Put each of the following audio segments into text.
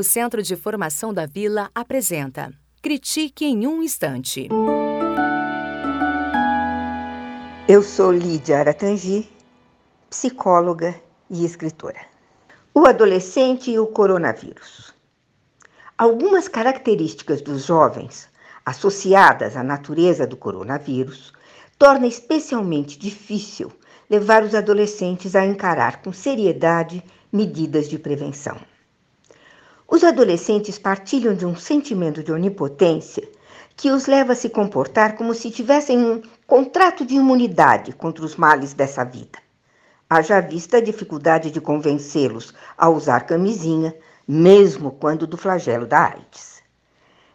O Centro de Formação da Vila apresenta Critique em um Instante. Eu sou Lídia Aratangi, psicóloga e escritora. O adolescente e o coronavírus. Algumas características dos jovens associadas à natureza do coronavírus torna especialmente difícil levar os adolescentes a encarar com seriedade medidas de prevenção. Os adolescentes partilham de um sentimento de onipotência que os leva a se comportar como se tivessem um contrato de imunidade contra os males dessa vida. Haja vista a dificuldade de convencê-los a usar camisinha, mesmo quando do flagelo da AIDS.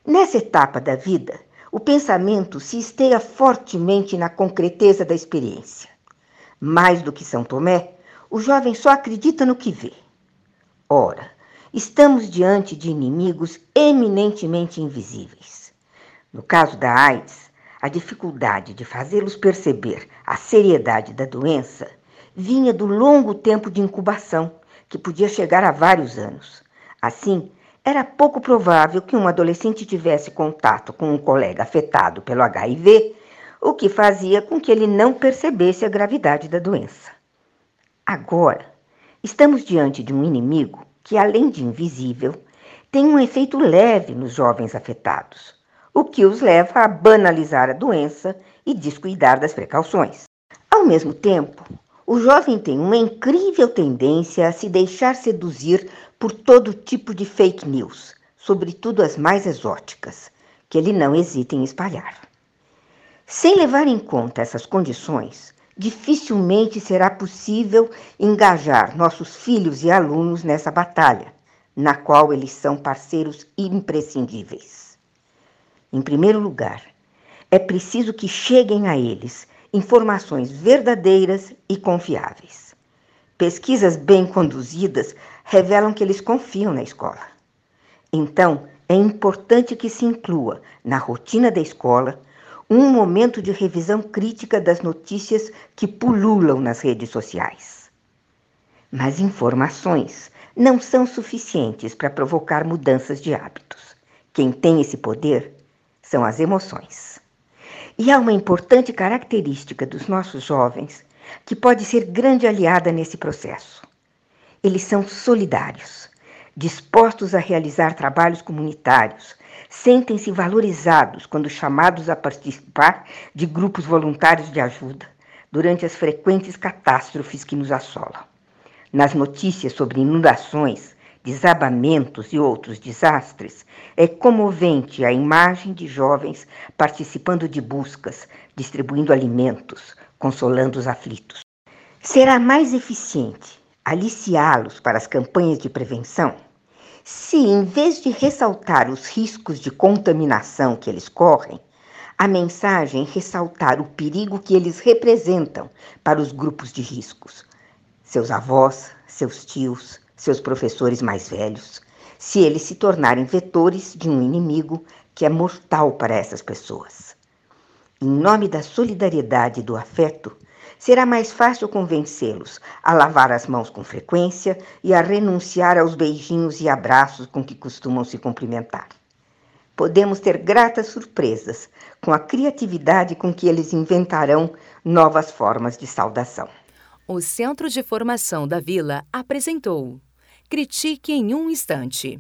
Nessa etapa da vida, o pensamento se esteia fortemente na concreteza da experiência. Mais do que São Tomé, o jovem só acredita no que vê. Ora, estamos diante de inimigos eminentemente invisíveis. No caso da AIDS, a dificuldade de fazê-los perceber a seriedade da doença vinha do longo tempo de incubação, que podia chegar a vários anos. Assim, era pouco provável que um adolescente tivesse contato com um colega afetado pelo HIV, o que fazia com que ele não percebesse a gravidade da doença. Agora, estamos diante de um inimigo que, além de invisível, tem um efeito leve nos jovens afetados, o que os leva a banalizar a doença e descuidar das precauções. Ao mesmo tempo, o jovem tem uma incrível tendência a se deixar seduzir por todo tipo de fake news, sobretudo as mais exóticas, que ele não hesita em espalhar. Sem levar em conta essas condições, dificilmente será possível engajar nossos filhos e alunos nessa batalha, na qual eles são parceiros imprescindíveis. Em primeiro lugar, é preciso que cheguem a eles informações verdadeiras e confiáveis. Pesquisas bem conduzidas revelam que eles confiam na escola. Então, é importante que se inclua na rotina da escola um momento de revisão crítica das notícias que pululam nas redes sociais. Mas informações não são suficientes para provocar mudanças de hábitos. Quem tem esse poder são as emoções. E há uma importante característica dos nossos jovens que pode ser grande aliada nesse processo. Eles são solidários, dispostos a realizar trabalhos comunitários, sentem-se valorizados quando chamados a participar de grupos voluntários de ajuda durante as frequentes catástrofes que nos assolam. Nas notícias sobre inundações, desabamentos e outros desastres, é comovente a imagem de jovens participando de buscas, distribuindo alimentos, consolando os aflitos. Será mais eficiente aliciá-los para as campanhas de prevenção se, em vez de ressaltar os riscos de contaminação que eles correm, a mensagem ressaltar o perigo que eles representam para os grupos de riscos, seus avós, seus tios, seus professores mais velhos, se eles se tornarem vetores de um inimigo que é mortal para essas pessoas. Em nome da solidariedade e do afeto, será mais fácil convencê-los a lavar as mãos com frequência e a renunciar aos beijinhos e abraços com que costumam se cumprimentar. Podemos ter gratas surpresas com a criatividade com que eles inventarão novas formas de saudação. O Centro de Formação da Vila apresentou Critique em um Instante.